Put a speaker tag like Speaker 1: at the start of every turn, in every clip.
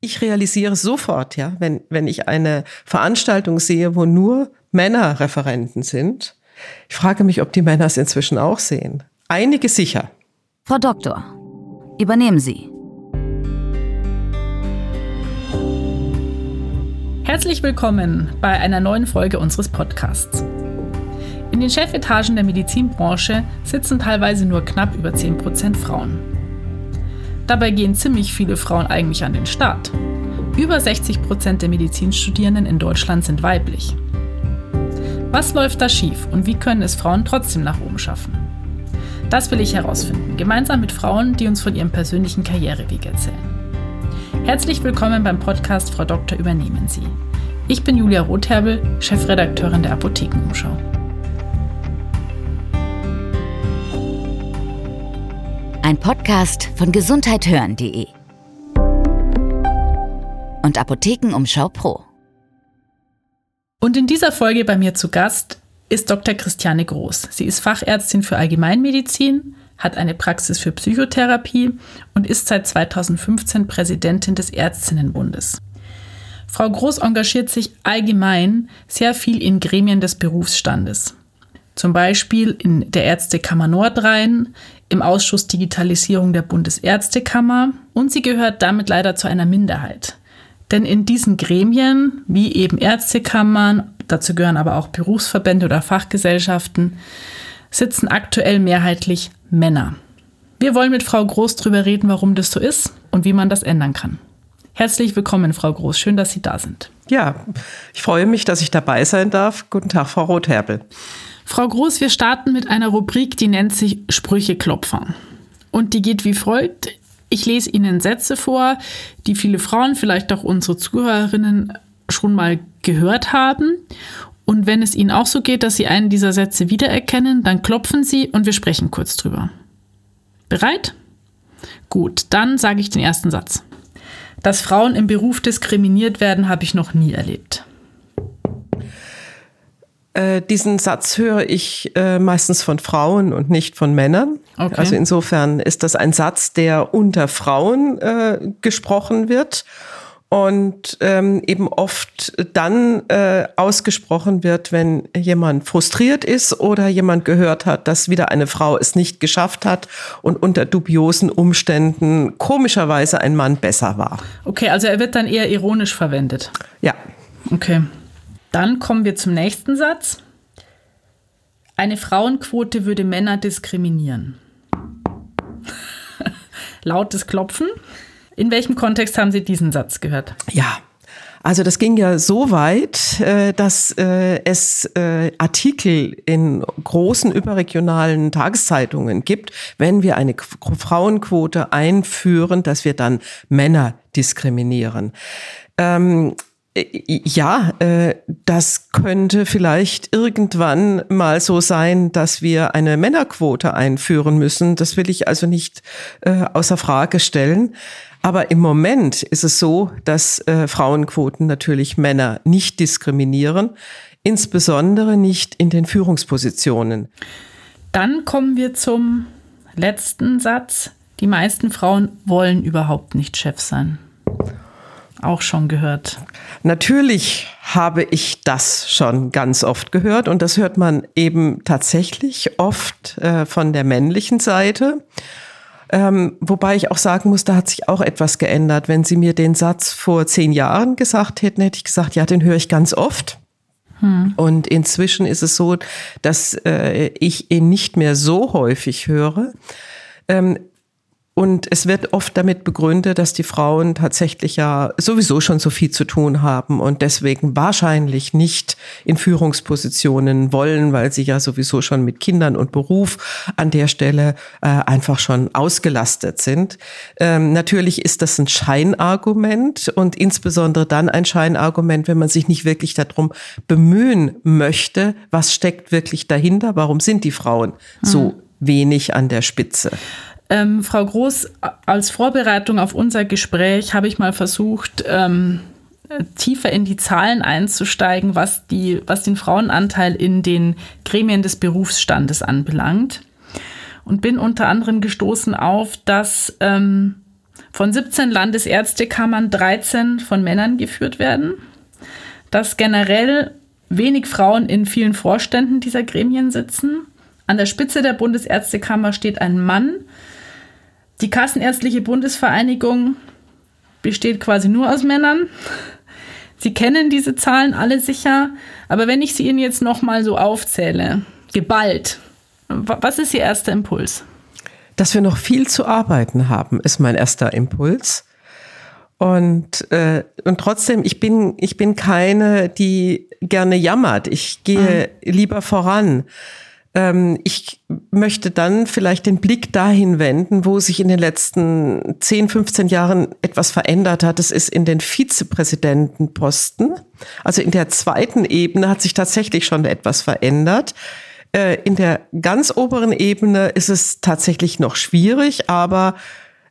Speaker 1: Ich realisiere sofort, ja, wenn, wenn ich eine Veranstaltung sehe, wo nur Männer Referenten sind. Ich frage mich, ob die Männer es inzwischen auch sehen. Einige sicher.
Speaker 2: Frau Doktor, übernehmen Sie.
Speaker 3: Herzlich willkommen bei einer neuen Folge unseres Podcasts. In den Chefetagen der Medizinbranche sitzen teilweise nur knapp über 10% Frauen. Dabei gehen ziemlich viele Frauen eigentlich an den Start. Über 60% der Medizinstudierenden in Deutschland sind weiblich. Was läuft da schief und wie können es Frauen trotzdem nach oben schaffen? Das will ich herausfinden, gemeinsam mit Frauen, die uns von ihrem persönlichen Karriereweg erzählen. Herzlich willkommen beim Podcast Frau Doktor übernehmen Sie. Ich bin Julia Rotherbel, Chefredakteurin der Apothekenumschau.
Speaker 2: Ein Podcast von gesundheithören.de und Apothekenumschau Pro.
Speaker 3: Und in dieser Folge bei mir zu Gast ist Dr. Christiane Groß. Sie ist Fachärztin für Allgemeinmedizin, hat eine Praxis für Psychotherapie und ist seit 2015 Präsidentin des Ärztinnenbundes. Frau Groß engagiert sich allgemein sehr viel in Gremien des Berufsstandes. Zum Beispiel in der Ärztekammer Nordrhein, im Ausschuss Digitalisierung der Bundesärztekammer und sie gehört damit leider zu einer Minderheit. Denn in diesen Gremien, wie eben Ärztekammern, dazu gehören aber auch Berufsverbände oder Fachgesellschaften, sitzen aktuell mehrheitlich Männer. Wir wollen mit Frau Groß darüber reden, warum das so ist und wie man das ändern kann. Herzlich willkommen, Frau Groß. Schön, dass Sie da sind.
Speaker 1: Ja, ich freue mich, dass ich dabei sein darf. Guten Tag, Frau Rotherbel.
Speaker 3: Frau Groß, wir starten mit einer Rubrik, die nennt sich Sprücheklopfer. Und die geht wie folgt. Ich lese Ihnen Sätze vor, die viele Frauen, vielleicht auch unsere Zuhörerinnen schon mal gehört haben. Und wenn es Ihnen auch so geht, dass Sie einen dieser Sätze wiedererkennen, dann klopfen Sie und wir sprechen kurz drüber. Bereit? Gut, dann sage ich den ersten Satz. Dass Frauen im Beruf diskriminiert werden, habe ich noch nie erlebt.
Speaker 1: Äh, diesen Satz höre ich äh, meistens von Frauen und nicht von Männern. Okay. Also insofern ist das ein Satz, der unter Frauen äh, gesprochen wird und ähm, eben oft dann äh, ausgesprochen wird, wenn jemand frustriert ist oder jemand gehört hat, dass wieder eine Frau es nicht geschafft hat und unter dubiosen Umständen komischerweise ein Mann besser war.
Speaker 3: Okay, also er wird dann eher ironisch verwendet.
Speaker 1: Ja.
Speaker 3: Okay. Dann kommen wir zum nächsten Satz. Eine Frauenquote würde Männer diskriminieren. Lautes Klopfen. In welchem Kontext haben Sie diesen Satz gehört?
Speaker 1: Ja, also das ging ja so weit, äh, dass äh, es äh, Artikel in großen überregionalen Tageszeitungen gibt, wenn wir eine Frauenquote einführen, dass wir dann Männer diskriminieren. Ja, äh, das könnte vielleicht irgendwann mal so sein, dass wir eine Männerquote einführen müssen. Das will ich also nicht äh, außer Frage stellen. Aber im Moment ist es so, dass äh, Frauenquoten natürlich Männer nicht diskriminieren, insbesondere nicht in den Führungspositionen.
Speaker 3: Dann kommen wir zum letzten Satz. Die meisten Frauen wollen überhaupt nicht Chef sein auch schon gehört?
Speaker 1: Natürlich habe ich das schon ganz oft gehört und das hört man eben tatsächlich oft äh, von der männlichen Seite. Ähm, wobei ich auch sagen muss, da hat sich auch etwas geändert. Wenn Sie mir den Satz vor zehn Jahren gesagt hätten, hätte ich gesagt, ja, den höre ich ganz oft. Hm. Und inzwischen ist es so, dass äh, ich ihn nicht mehr so häufig höre. Ähm, und es wird oft damit begründet, dass die Frauen tatsächlich ja sowieso schon so viel zu tun haben und deswegen wahrscheinlich nicht in Führungspositionen wollen, weil sie ja sowieso schon mit Kindern und Beruf an der Stelle äh, einfach schon ausgelastet sind. Ähm, natürlich ist das ein Scheinargument und insbesondere dann ein Scheinargument, wenn man sich nicht wirklich darum bemühen möchte, was steckt wirklich dahinter, warum sind die Frauen so mhm. wenig an der Spitze.
Speaker 3: Ähm, Frau Groß, als Vorbereitung auf unser Gespräch habe ich mal versucht, ähm, tiefer in die Zahlen einzusteigen, was, die, was den Frauenanteil in den Gremien des Berufsstandes anbelangt. Und bin unter anderem gestoßen auf, dass ähm, von 17 Landesärztekammern 13 von Männern geführt werden, dass generell wenig Frauen in vielen Vorständen dieser Gremien sitzen. An der Spitze der Bundesärztekammer steht ein Mann. Die Kassenärztliche Bundesvereinigung besteht quasi nur aus Männern. Sie kennen diese Zahlen alle sicher, aber wenn ich sie Ihnen jetzt nochmal so aufzähle, geballt, was ist Ihr erster Impuls?
Speaker 1: Dass wir noch viel zu arbeiten haben, ist mein erster Impuls. Und, äh, und trotzdem, ich bin, ich bin keine, die gerne jammert. Ich gehe mhm. lieber voran. Ähm, ich möchte dann vielleicht den Blick dahin wenden, wo sich in den letzten 10, 15 Jahren etwas verändert hat. Das ist in den Vizepräsidentenposten. Also in der zweiten Ebene hat sich tatsächlich schon etwas verändert. Äh, in der ganz oberen Ebene ist es tatsächlich noch schwierig, aber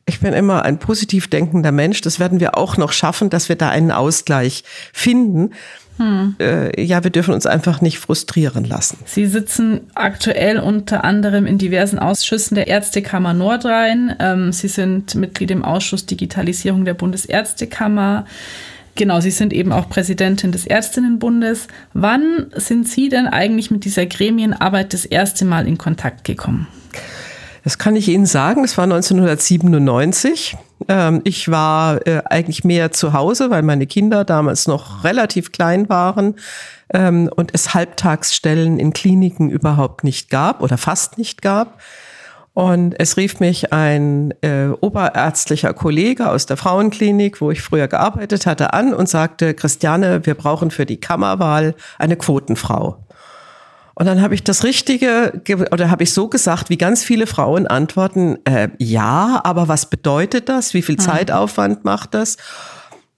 Speaker 1: ich bin immer ein positiv denkender Mensch. Das werden wir auch noch schaffen, dass wir da einen Ausgleich finden. Hm. Äh, ja, wir dürfen uns einfach nicht frustrieren lassen.
Speaker 3: Sie sitzen aktuell unter anderem in diversen Ausschüssen der Ärztekammer Nordrhein. Ähm, Sie sind Mitglied im Ausschuss Digitalisierung der Bundesärztekammer. Genau, Sie sind eben auch Präsidentin des Ärztinnenbundes. Wann sind Sie denn eigentlich mit dieser Gremienarbeit das erste Mal in Kontakt gekommen?
Speaker 1: Das kann ich Ihnen sagen. Es war 1997. Ähm, ich war äh, eigentlich mehr zu Hause, weil meine Kinder damals noch relativ klein waren ähm, und es Halbtagsstellen in Kliniken überhaupt nicht gab oder fast nicht gab. Und es rief mich ein äh, oberärztlicher Kollege aus der Frauenklinik, wo ich früher gearbeitet hatte, an und sagte, Christiane, wir brauchen für die Kammerwahl eine Quotenfrau. Und dann habe ich das Richtige, oder habe ich so gesagt, wie ganz viele Frauen antworten, äh, ja, aber was bedeutet das? Wie viel hm. Zeitaufwand macht das?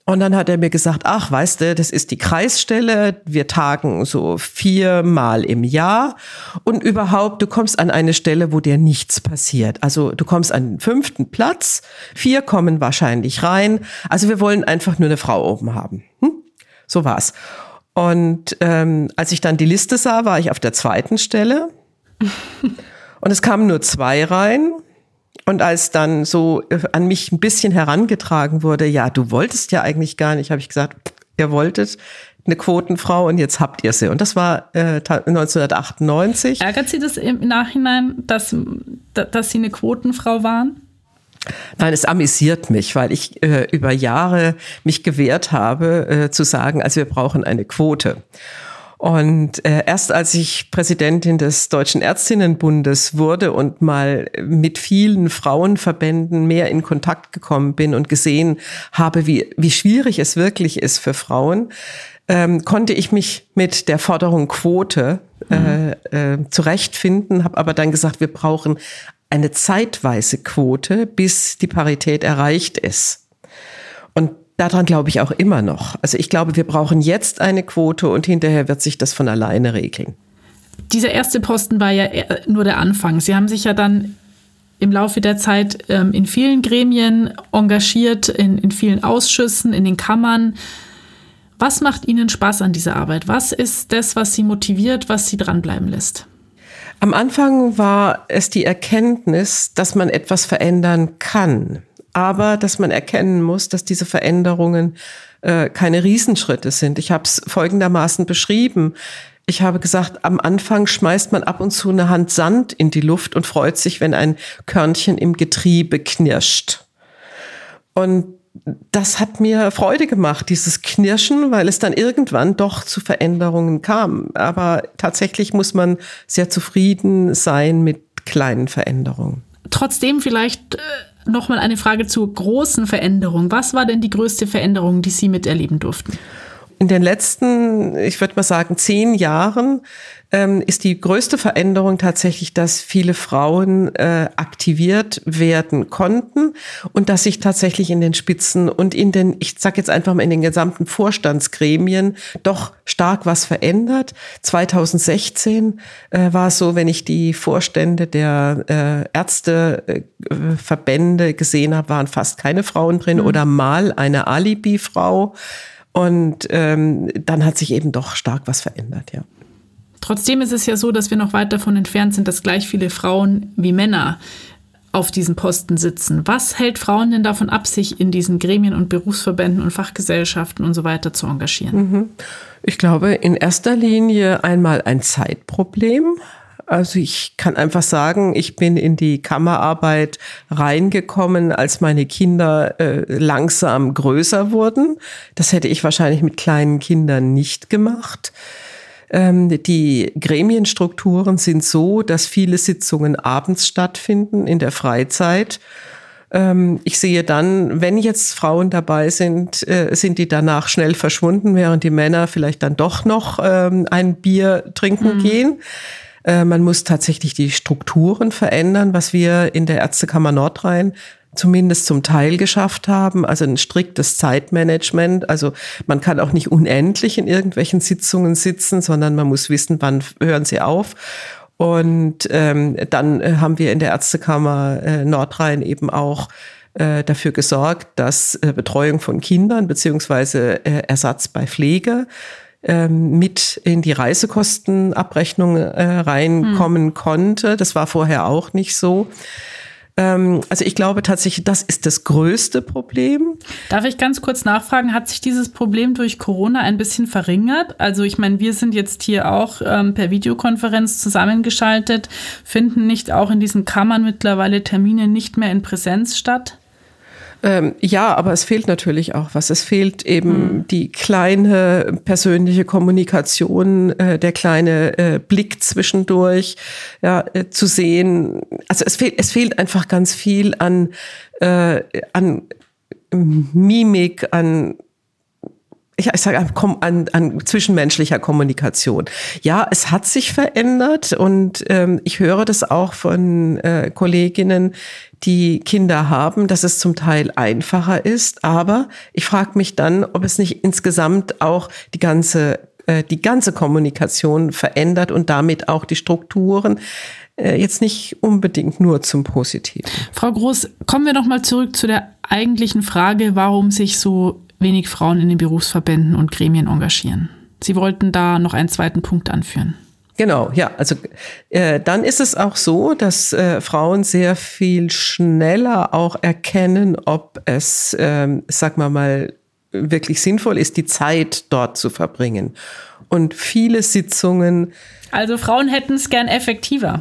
Speaker 1: Und dann hat er mir gesagt, ach, weißt du, das ist die Kreisstelle. Wir tagen so viermal im Jahr. Und überhaupt, du kommst an eine Stelle, wo dir nichts passiert. Also du kommst an den fünften Platz. Vier kommen wahrscheinlich rein. Also wir wollen einfach nur eine Frau oben haben. Hm? So war's. Und ähm, als ich dann die Liste sah, war ich auf der zweiten Stelle. Und es kamen nur zwei rein. Und als dann so äh, an mich ein bisschen herangetragen wurde, ja, du wolltest ja eigentlich gar nicht, habe ich gesagt, ihr wolltet eine Quotenfrau und jetzt habt ihr sie. Und das war äh, 1998.
Speaker 3: Ärgert Sie das im Nachhinein, dass, dass Sie eine Quotenfrau waren?
Speaker 1: Nein, es amüsiert mich, weil ich äh, über Jahre mich gewehrt habe, äh, zu sagen, also wir brauchen eine Quote. Und äh, erst als ich Präsidentin des Deutschen Ärztinnenbundes wurde und mal mit vielen Frauenverbänden mehr in Kontakt gekommen bin und gesehen habe, wie, wie schwierig es wirklich ist für Frauen, ähm, konnte ich mich mit der Forderung Quote äh, äh, zurechtfinden, habe aber dann gesagt, wir brauchen eine zeitweise Quote, bis die Parität erreicht ist. Und daran glaube ich auch immer noch. Also ich glaube, wir brauchen jetzt eine Quote und hinterher wird sich das von alleine regeln.
Speaker 3: Dieser erste Posten war ja nur der Anfang. Sie haben sich ja dann im Laufe der Zeit ähm, in vielen Gremien engagiert, in, in vielen Ausschüssen, in den Kammern. Was macht Ihnen Spaß an dieser Arbeit? Was ist das, was Sie motiviert, was Sie dranbleiben lässt?
Speaker 1: Am Anfang war es die Erkenntnis, dass man etwas verändern kann, aber dass man erkennen muss, dass diese Veränderungen äh, keine Riesenschritte sind. Ich habe es folgendermaßen beschrieben. Ich habe gesagt, am Anfang schmeißt man ab und zu eine Hand Sand in die Luft und freut sich, wenn ein Körnchen im Getriebe knirscht. Und das hat mir Freude gemacht, dieses Knirschen, weil es dann irgendwann doch zu Veränderungen kam. Aber tatsächlich muss man sehr zufrieden sein mit kleinen Veränderungen.
Speaker 3: Trotzdem vielleicht äh, noch mal eine Frage zur großen Veränderung. Was war denn die größte Veränderung, die Sie miterleben durften?
Speaker 1: In den letzten, ich würde mal sagen, zehn Jahren ähm, ist die größte Veränderung tatsächlich, dass viele Frauen äh, aktiviert werden konnten und dass sich tatsächlich in den Spitzen und in den, ich sage jetzt einfach mal in den gesamten Vorstandsgremien doch stark was verändert. 2016 äh, war es so, wenn ich die Vorstände der äh, Ärzteverbände gesehen habe, waren fast keine Frauen drin mhm. oder mal eine Alibi-Frau. Und ähm, dann hat sich eben doch stark was verändert, ja.
Speaker 3: Trotzdem ist es ja so, dass wir noch weit davon entfernt sind, dass gleich viele Frauen wie Männer auf diesen Posten sitzen. Was hält Frauen denn davon ab, sich in diesen Gremien und Berufsverbänden und Fachgesellschaften und so weiter zu engagieren?
Speaker 1: Mhm. Ich glaube, in erster Linie einmal ein Zeitproblem. Also ich kann einfach sagen, ich bin in die Kammerarbeit reingekommen, als meine Kinder äh, langsam größer wurden. Das hätte ich wahrscheinlich mit kleinen Kindern nicht gemacht. Ähm, die Gremienstrukturen sind so, dass viele Sitzungen abends stattfinden in der Freizeit. Ähm, ich sehe dann, wenn jetzt Frauen dabei sind, äh, sind die danach schnell verschwunden, während die Männer vielleicht dann doch noch ähm, ein Bier trinken mhm. gehen. Äh, man muss tatsächlich die Strukturen verändern, was wir in der Ärztekammer Nordrhein zumindest zum Teil geschafft haben, also ein striktes Zeitmanagement. Also man kann auch nicht unendlich in irgendwelchen Sitzungen sitzen, sondern man muss wissen, wann hören sie auf. Und ähm, dann äh, haben wir in der Ärztekammer äh, Nordrhein eben auch äh, dafür gesorgt, dass Betreuung von Kindern beziehungsweise Ersatz bei Pflege ähm, mit in die Reisekostenabrechnung äh, reinkommen hm. konnte. Das war vorher auch nicht so. Ähm, also ich glaube tatsächlich, das ist das größte Problem.
Speaker 3: Darf ich ganz kurz nachfragen, hat sich dieses Problem durch Corona ein bisschen verringert? Also ich meine, wir sind jetzt hier auch ähm, per Videokonferenz zusammengeschaltet. Finden nicht auch in diesen Kammern mittlerweile Termine nicht mehr in Präsenz statt?
Speaker 1: Ähm, ja, aber es fehlt natürlich auch was. Es fehlt eben mhm. die kleine persönliche Kommunikation, äh, der kleine äh, Blick zwischendurch, ja, äh, zu sehen. Also es fehlt, es fehlt einfach ganz viel an, äh, an Mimik, an ich, ich sage an, an zwischenmenschlicher Kommunikation. Ja, es hat sich verändert und ähm, ich höre das auch von äh, Kolleginnen, die Kinder haben, dass es zum Teil einfacher ist. Aber ich frage mich dann, ob es nicht insgesamt auch die ganze äh, die ganze Kommunikation verändert und damit auch die Strukturen äh, jetzt nicht unbedingt nur zum Positiven.
Speaker 3: Frau Groß, kommen wir noch mal zurück zu der eigentlichen Frage, warum sich so wenig Frauen in den Berufsverbänden und Gremien engagieren. Sie wollten da noch einen zweiten Punkt anführen.
Speaker 1: Genau, ja. Also äh, dann ist es auch so, dass äh, Frauen sehr viel schneller auch erkennen, ob es, ähm, sag mal mal, wirklich sinnvoll ist, die Zeit dort zu verbringen. Und viele Sitzungen.
Speaker 3: Also Frauen hätten es gern effektiver.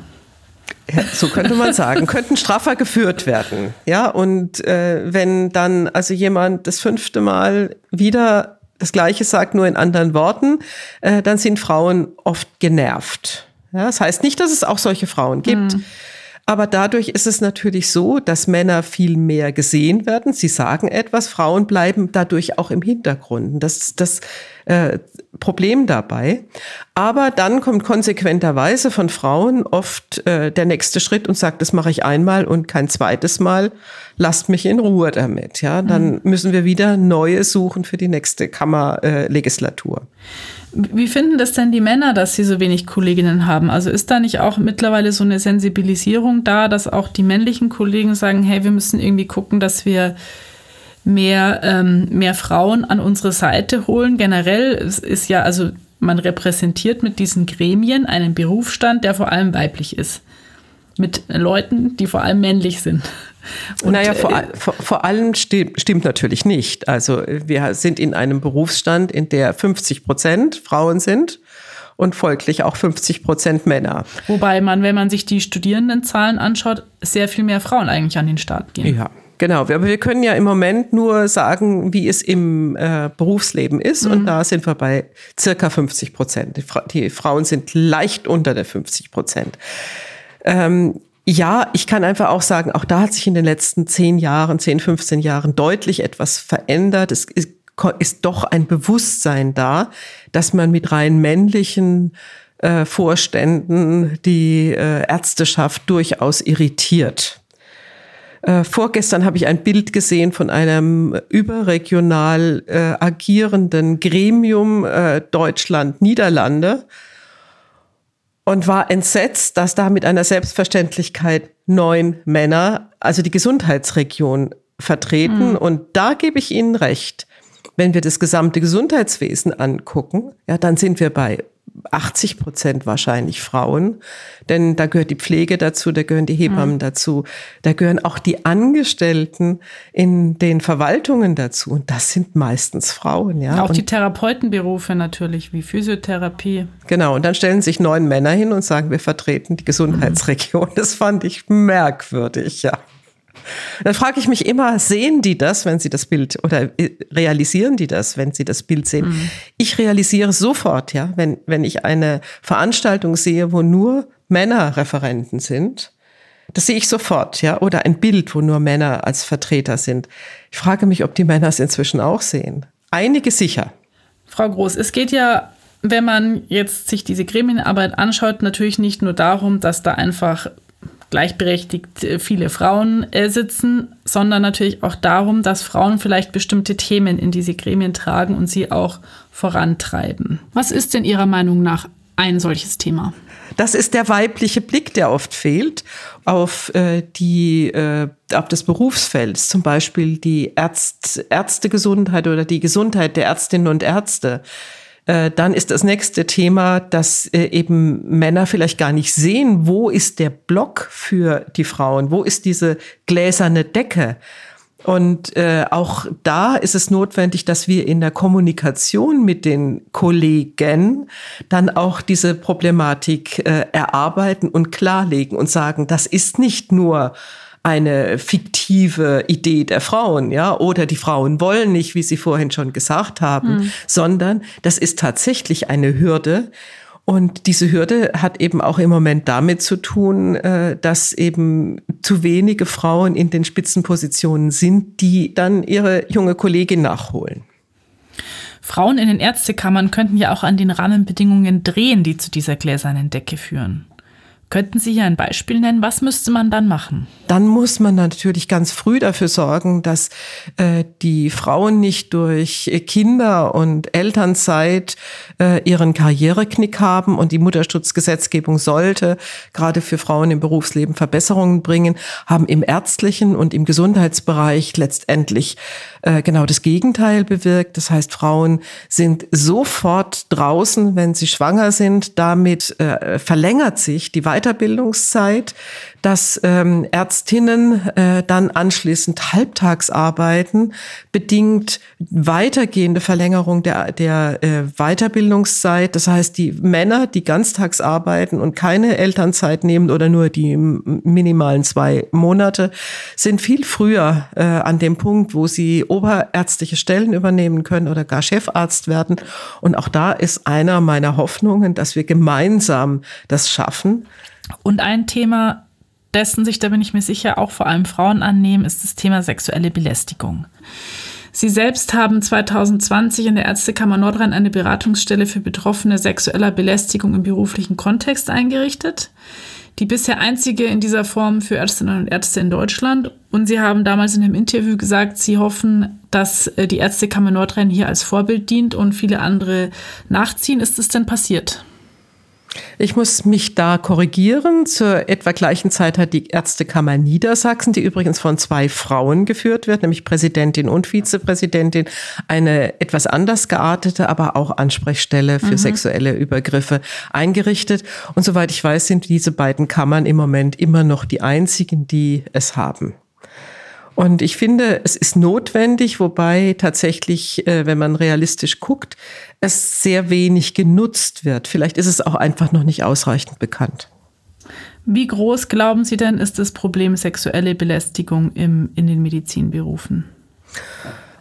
Speaker 1: Ja, so könnte man sagen, könnten straffer geführt werden. Ja, und äh, wenn dann also jemand das fünfte Mal wieder das Gleiche sagt, nur in anderen Worten, äh, dann sind Frauen oft genervt. Ja, das heißt nicht, dass es auch solche Frauen gibt. Mhm. Aber dadurch ist es natürlich so, dass Männer viel mehr gesehen werden. Sie sagen etwas, Frauen bleiben dadurch auch im Hintergrund. Das das äh, Problem dabei. Aber dann kommt konsequenterweise von Frauen oft äh, der nächste Schritt und sagt, das mache ich einmal und kein zweites Mal. Lasst mich in Ruhe damit. Ja, dann mhm. müssen wir wieder neue suchen für die nächste Kammerlegislatur. Äh,
Speaker 3: wie finden das denn die Männer, dass sie so wenig Kolleginnen haben? Also ist da nicht auch mittlerweile so eine Sensibilisierung da, dass auch die männlichen Kollegen sagen, hey, wir müssen irgendwie gucken, dass wir mehr, ähm, mehr Frauen an unsere Seite holen? Generell ist ja, also man repräsentiert mit diesen Gremien einen Berufsstand, der vor allem weiblich ist. Mit Leuten, die vor allem männlich sind.
Speaker 1: Und naja, vor, äh, vor, vor allem stimmt, stimmt natürlich nicht. Also wir sind in einem Berufsstand, in der 50 Prozent Frauen sind und folglich auch 50 Prozent Männer.
Speaker 3: Wobei man, wenn man sich die Studierendenzahlen anschaut, sehr viel mehr Frauen eigentlich an den Start gehen.
Speaker 1: Ja. Genau, aber wir können ja im Moment nur sagen, wie es im äh, Berufsleben ist. Mhm. Und da sind wir bei circa 50 Prozent. Die, Fra die Frauen sind leicht unter der 50 Prozent. Ähm, ja, ich kann einfach auch sagen, auch da hat sich in den letzten zehn Jahren, zehn, 15 Jahren deutlich etwas verändert. Es ist, ist doch ein Bewusstsein da, dass man mit rein männlichen äh, Vorständen die äh, Ärzteschaft durchaus irritiert. Äh, vorgestern habe ich ein Bild gesehen von einem überregional äh, agierenden Gremium äh, Deutschland-Niederlande und war entsetzt, dass da mit einer Selbstverständlichkeit neun Männer, also die Gesundheitsregion vertreten. Mhm. Und da gebe ich Ihnen recht. Wenn wir das gesamte Gesundheitswesen angucken, ja, dann sind wir bei 80 Prozent wahrscheinlich Frauen, denn da gehört die Pflege dazu, da gehören die Hebammen mhm. dazu, da gehören auch die Angestellten in den Verwaltungen dazu und das sind meistens Frauen, ja.
Speaker 3: Auch und die Therapeutenberufe natürlich, wie Physiotherapie.
Speaker 1: Genau, und dann stellen sich neun Männer hin und sagen, wir vertreten die Gesundheitsregion. Mhm. Das fand ich merkwürdig, ja. Dann frage ich mich immer, sehen die das, wenn sie das Bild oder äh, realisieren die das, wenn sie das Bild sehen? Mhm. Ich realisiere sofort, ja, wenn, wenn ich eine Veranstaltung sehe, wo nur Männer Referenten sind, das sehe ich sofort, ja, oder ein Bild, wo nur Männer als Vertreter sind. Ich frage mich, ob die Männer es inzwischen auch sehen. Einige sicher.
Speaker 3: Frau Groß, es geht ja wenn man jetzt sich diese Gremienarbeit anschaut, natürlich nicht nur darum, dass da einfach gleichberechtigt äh, viele Frauen äh, sitzen, sondern natürlich auch darum, dass Frauen vielleicht bestimmte Themen in diese Gremien tragen und sie auch vorantreiben. Was ist denn Ihrer Meinung nach ein solches Thema?
Speaker 1: Das ist der weibliche Blick, der oft fehlt auf äh, die äh, auf das Berufsfeld, zum Beispiel die Ärzt, Ärztegesundheit oder die Gesundheit der Ärztinnen und Ärzte. Äh, dann ist das nächste Thema, dass äh, eben Männer vielleicht gar nicht sehen, wo ist der Block für die Frauen, wo ist diese gläserne Decke. Und äh, auch da ist es notwendig, dass wir in der Kommunikation mit den Kollegen dann auch diese Problematik äh, erarbeiten und klarlegen und sagen, das ist nicht nur eine fiktive Idee der Frauen, ja, oder die Frauen wollen nicht, wie Sie vorhin schon gesagt haben, mhm. sondern das ist tatsächlich eine Hürde. Und diese Hürde hat eben auch im Moment damit zu tun, äh, dass eben zu wenige Frauen in den Spitzenpositionen sind, die dann ihre junge Kollegin nachholen.
Speaker 3: Frauen in den Ärztekammern könnten ja auch an den Rahmenbedingungen drehen, die zu dieser gläsernen Decke führen. Könnten Sie hier ein Beispiel nennen? Was müsste man dann machen?
Speaker 1: Dann muss man natürlich ganz früh dafür sorgen, dass äh, die Frauen nicht durch Kinder und Elternzeit äh, ihren Karriereknick haben und die Mutterschutzgesetzgebung sollte gerade für Frauen im Berufsleben Verbesserungen bringen, haben im ärztlichen und im Gesundheitsbereich letztendlich äh, genau das Gegenteil bewirkt. Das heißt, Frauen sind sofort draußen, wenn sie schwanger sind. Damit äh, verlängert sich die Weiterbildungszeit, dass ähm, Ärztinnen äh, dann anschließend halbtags arbeiten, bedingt weitergehende Verlängerung der, der äh, Weiterbildungszeit. Das heißt, die Männer, die ganztags arbeiten und keine Elternzeit nehmen oder nur die minimalen zwei Monate, sind viel früher äh, an dem Punkt, wo sie oberärztliche Stellen übernehmen können oder gar Chefarzt werden. Und auch da ist einer meiner Hoffnungen, dass wir gemeinsam das schaffen.
Speaker 3: Und ein Thema, dessen sich, da bin ich mir sicher, auch vor allem Frauen annehmen, ist das Thema sexuelle Belästigung. Sie selbst haben 2020 in der Ärztekammer Nordrhein eine Beratungsstelle für Betroffene sexueller Belästigung im beruflichen Kontext eingerichtet. Die bisher einzige in dieser Form für Ärztinnen und Ärzte in Deutschland. Und Sie haben damals in einem Interview gesagt, Sie hoffen, dass äh, die Ärztekammer Nordrhein hier als Vorbild dient und viele andere nachziehen. Ist es denn passiert?
Speaker 1: Ich muss mich da korrigieren. Zur etwa gleichen Zeit hat die Ärztekammer Niedersachsen, die übrigens von zwei Frauen geführt wird, nämlich Präsidentin und Vizepräsidentin, eine etwas anders geartete, aber auch Ansprechstelle für mhm. sexuelle Übergriffe eingerichtet. Und soweit ich weiß, sind diese beiden Kammern im Moment immer noch die einzigen, die es haben. Und ich finde, es ist notwendig, wobei tatsächlich, äh, wenn man realistisch guckt, es sehr wenig genutzt wird. Vielleicht ist es auch einfach noch nicht ausreichend bekannt.
Speaker 3: Wie groß glauben Sie denn, ist das Problem sexuelle Belästigung im, in den Medizinberufen?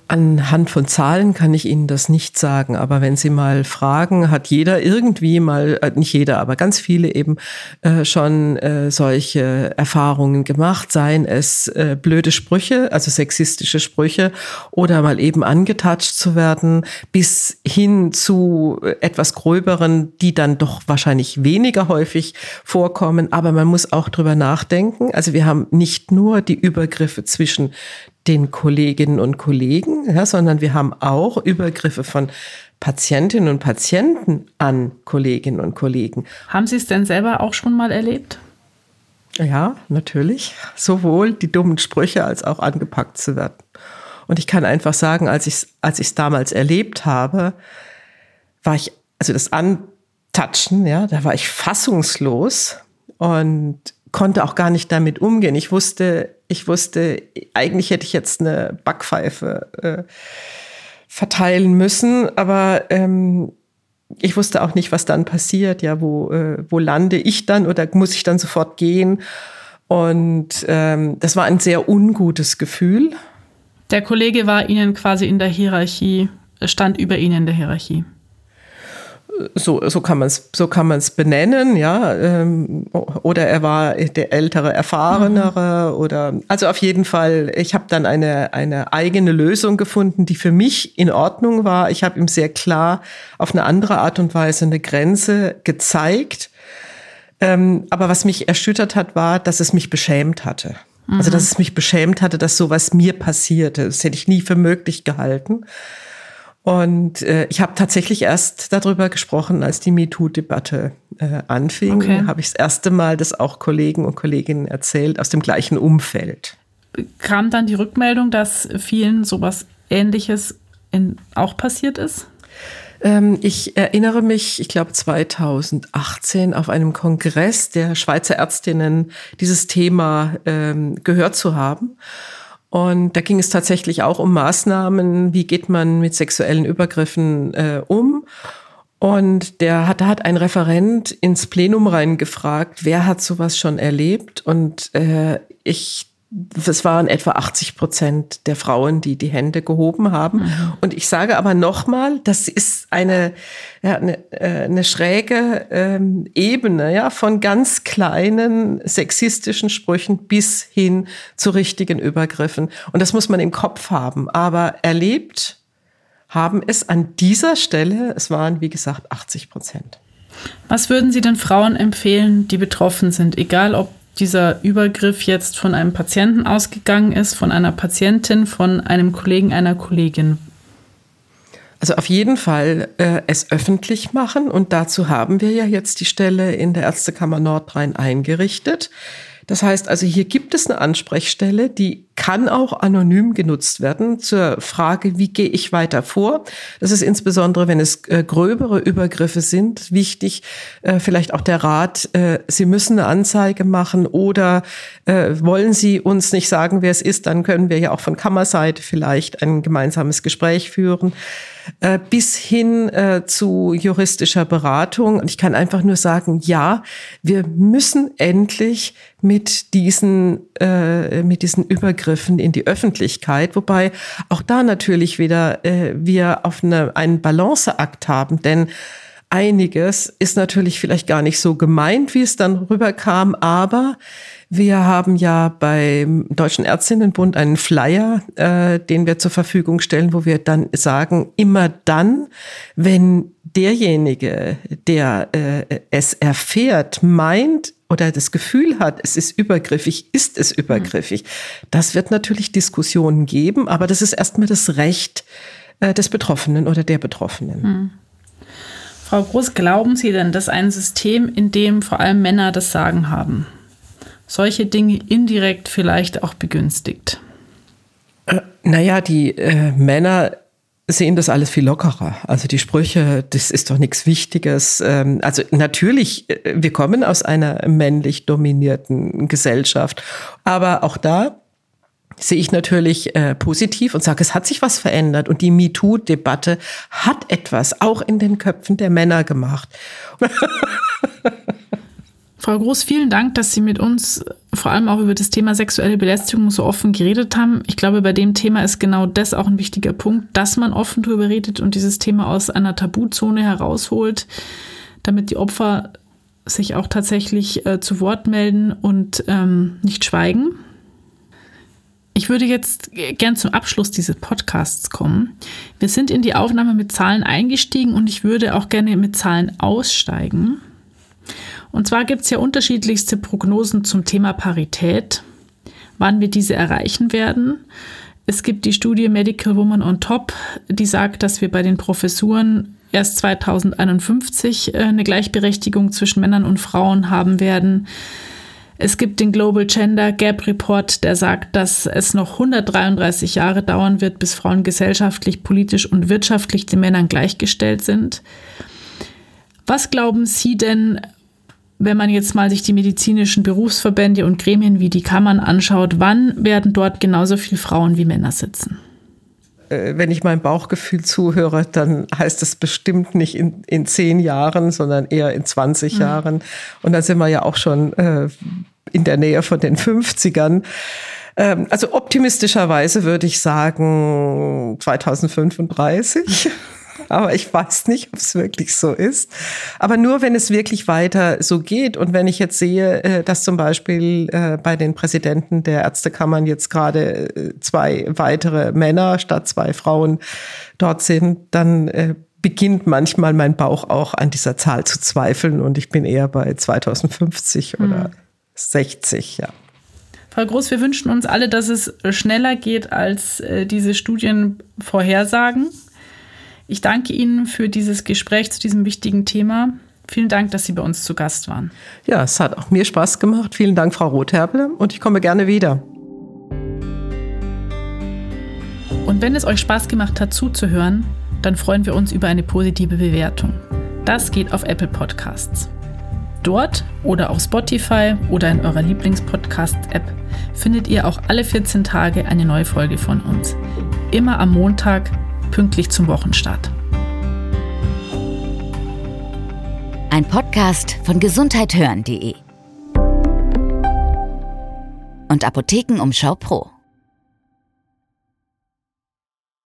Speaker 1: Anhand von Zahlen kann ich Ihnen das nicht sagen, aber wenn Sie mal fragen, hat jeder irgendwie mal, äh, nicht jeder, aber ganz viele eben äh, schon äh, solche Erfahrungen gemacht, seien es äh, blöde Sprüche, also sexistische Sprüche oder mal eben angetatscht zu werden, bis hin zu etwas gröberen, die dann doch wahrscheinlich weniger häufig vorkommen. Aber man muss auch drüber nachdenken. Also wir haben nicht nur die Übergriffe zwischen den Kolleginnen und Kollegen, ja, sondern wir haben auch Übergriffe von Patientinnen und Patienten an Kolleginnen und Kollegen.
Speaker 3: Haben Sie es denn selber auch schon mal erlebt?
Speaker 1: Ja, natürlich. Sowohl die dummen Sprüche als auch angepackt zu werden. Und ich kann einfach sagen, als ich es als ich's damals erlebt habe, war ich, also das an, touchen, ja, da war ich fassungslos und konnte auch gar nicht damit umgehen. Ich wusste, ich wusste, eigentlich hätte ich jetzt eine Backpfeife äh, verteilen müssen, aber ähm, ich wusste auch nicht, was dann passiert. Ja, wo, äh, wo lande ich dann oder muss ich dann sofort gehen? Und ähm, das war ein sehr ungutes Gefühl.
Speaker 3: Der Kollege war Ihnen quasi in der Hierarchie, stand über Ihnen in der Hierarchie
Speaker 1: so, so kann man es so kann man es benennen, ja. Ähm, oder er war der ältere, erfahrenere mhm. oder also auf jeden Fall. Ich habe dann eine eine eigene Lösung gefunden, die für mich in Ordnung war. Ich habe ihm sehr klar auf eine andere Art und Weise eine Grenze gezeigt. Ähm, aber was mich erschüttert hat, war, dass es mich beschämt hatte. Mhm. Also dass es mich beschämt hatte, dass sowas mir passierte. Das hätte ich nie für möglich gehalten. Und äh, ich habe tatsächlich erst darüber gesprochen, als die MeToo-Debatte äh, anfing, okay. habe ich das erste Mal das auch Kollegen und Kolleginnen erzählt aus dem gleichen Umfeld.
Speaker 3: Kam dann die Rückmeldung, dass vielen sowas Ähnliches in, auch passiert ist?
Speaker 1: Ähm, ich erinnere mich, ich glaube 2018 auf einem Kongress der Schweizer Ärztinnen dieses Thema ähm, gehört zu haben. Und da ging es tatsächlich auch um Maßnahmen, wie geht man mit sexuellen Übergriffen äh, um. Und der hat, da hat ein Referent ins Plenum reingefragt, wer hat sowas schon erlebt? Und äh, ich es waren etwa 80 Prozent der Frauen, die die Hände gehoben haben. Mhm. Und ich sage aber nochmal, das ist eine, ja, eine, äh, eine schräge ähm, Ebene, ja, von ganz kleinen sexistischen Sprüchen bis hin zu richtigen Übergriffen. Und das muss man im Kopf haben. Aber erlebt haben es an dieser Stelle, es waren wie gesagt 80 Prozent.
Speaker 3: Was würden Sie den Frauen empfehlen, die betroffen sind, egal ob dieser Übergriff jetzt von einem Patienten ausgegangen ist, von einer Patientin, von einem Kollegen, einer Kollegin?
Speaker 1: Also auf jeden Fall äh, es öffentlich machen und dazu haben wir ja jetzt die Stelle in der Ärztekammer Nordrhein eingerichtet. Das heißt also, hier gibt es eine Ansprechstelle, die kann auch anonym genutzt werden zur Frage, wie gehe ich weiter vor. Das ist insbesondere, wenn es äh, gröbere Übergriffe sind, wichtig. Äh, vielleicht auch der Rat, äh, Sie müssen eine Anzeige machen oder wollen Sie uns nicht sagen, wer es ist, dann können wir ja auch von Kammerseite vielleicht ein gemeinsames Gespräch führen bis hin zu juristischer Beratung. Und ich kann einfach nur sagen, ja, wir müssen endlich mit diesen, äh, mit diesen Übergriffen in die Öffentlichkeit, wobei auch da natürlich wieder äh, wir auf eine, einen Balanceakt haben, denn einiges ist natürlich vielleicht gar nicht so gemeint, wie es dann rüberkam, aber wir haben ja beim Deutschen Ärztinnenbund einen Flyer, äh, den wir zur Verfügung stellen, wo wir dann sagen, immer dann, wenn derjenige, der äh, es erfährt, meint oder das Gefühl hat, es ist übergriffig, ist es übergriffig. Das wird natürlich Diskussionen geben, aber das ist erstmal das Recht äh, des Betroffenen oder der Betroffenen. Hm.
Speaker 3: Frau Groß, glauben Sie denn, dass ein System, in dem vor allem Männer das Sagen haben, solche Dinge indirekt vielleicht auch begünstigt?
Speaker 1: Äh, naja, die äh, Männer sehen das alles viel lockerer. Also die Sprüche, das ist doch nichts Wichtiges. Ähm, also natürlich, äh, wir kommen aus einer männlich dominierten Gesellschaft, aber auch da sehe ich natürlich äh, positiv und sage, es hat sich was verändert und die MeToo-Debatte hat etwas auch in den Köpfen der Männer gemacht.
Speaker 3: Frau Groß, vielen Dank, dass Sie mit uns vor allem auch über das Thema sexuelle Belästigung so offen geredet haben. Ich glaube, bei dem Thema ist genau das auch ein wichtiger Punkt, dass man offen darüber redet und dieses Thema aus einer Tabuzone herausholt, damit die Opfer sich auch tatsächlich äh, zu Wort melden und ähm, nicht schweigen. Ich würde jetzt gern zum Abschluss dieses Podcasts kommen. Wir sind in die Aufnahme mit Zahlen eingestiegen und ich würde auch gerne mit Zahlen aussteigen. Und zwar gibt es ja unterschiedlichste Prognosen zum Thema Parität, wann wir diese erreichen werden. Es gibt die Studie Medical Woman on Top, die sagt, dass wir bei den Professuren erst 2051 äh, eine Gleichberechtigung zwischen Männern und Frauen haben werden. Es gibt den Global Gender Gap Report, der sagt, dass es noch 133 Jahre dauern wird, bis Frauen gesellschaftlich, politisch und wirtschaftlich den Männern gleichgestellt sind. Was glauben Sie denn, wenn man jetzt mal sich die medizinischen Berufsverbände und Gremien wie die Kammern anschaut, wann werden dort genauso viele Frauen wie Männer sitzen?
Speaker 1: Äh, wenn ich meinem Bauchgefühl zuhöre, dann heißt es bestimmt nicht in, in zehn Jahren, sondern eher in 20 mhm. Jahren. Und da sind wir ja auch schon äh, in der Nähe von den 50ern. Ähm, also optimistischerweise würde ich sagen 2035. aber ich weiß nicht, ob es wirklich so ist. Aber nur wenn es wirklich weiter so geht und wenn ich jetzt sehe, äh, dass zum Beispiel äh, bei den Präsidenten der Ärztekammern jetzt gerade äh, zwei weitere Männer statt zwei Frauen dort sind, dann beginnt manchmal mein Bauch auch an dieser Zahl zu zweifeln und ich bin eher bei 2050 oder hm. 60, ja.
Speaker 3: Frau Groß, wir wünschen uns alle, dass es schneller geht, als diese Studien vorhersagen. Ich danke Ihnen für dieses Gespräch zu diesem wichtigen Thema. Vielen Dank, dass Sie bei uns zu Gast waren.
Speaker 1: Ja, es hat auch mir Spaß gemacht. Vielen Dank, Frau Rotherbel, und ich komme gerne wieder.
Speaker 3: Und wenn es euch Spaß gemacht hat zuzuhören, dann freuen wir uns über eine positive Bewertung. Das geht auf Apple Podcasts. Dort oder auf Spotify oder in eurer Lieblingspodcast-App findet ihr auch alle 14 Tage eine neue Folge von uns. Immer am Montag pünktlich zum Wochenstart.
Speaker 2: Ein Podcast von gesundheithören.de und Apothekenumschau Pro.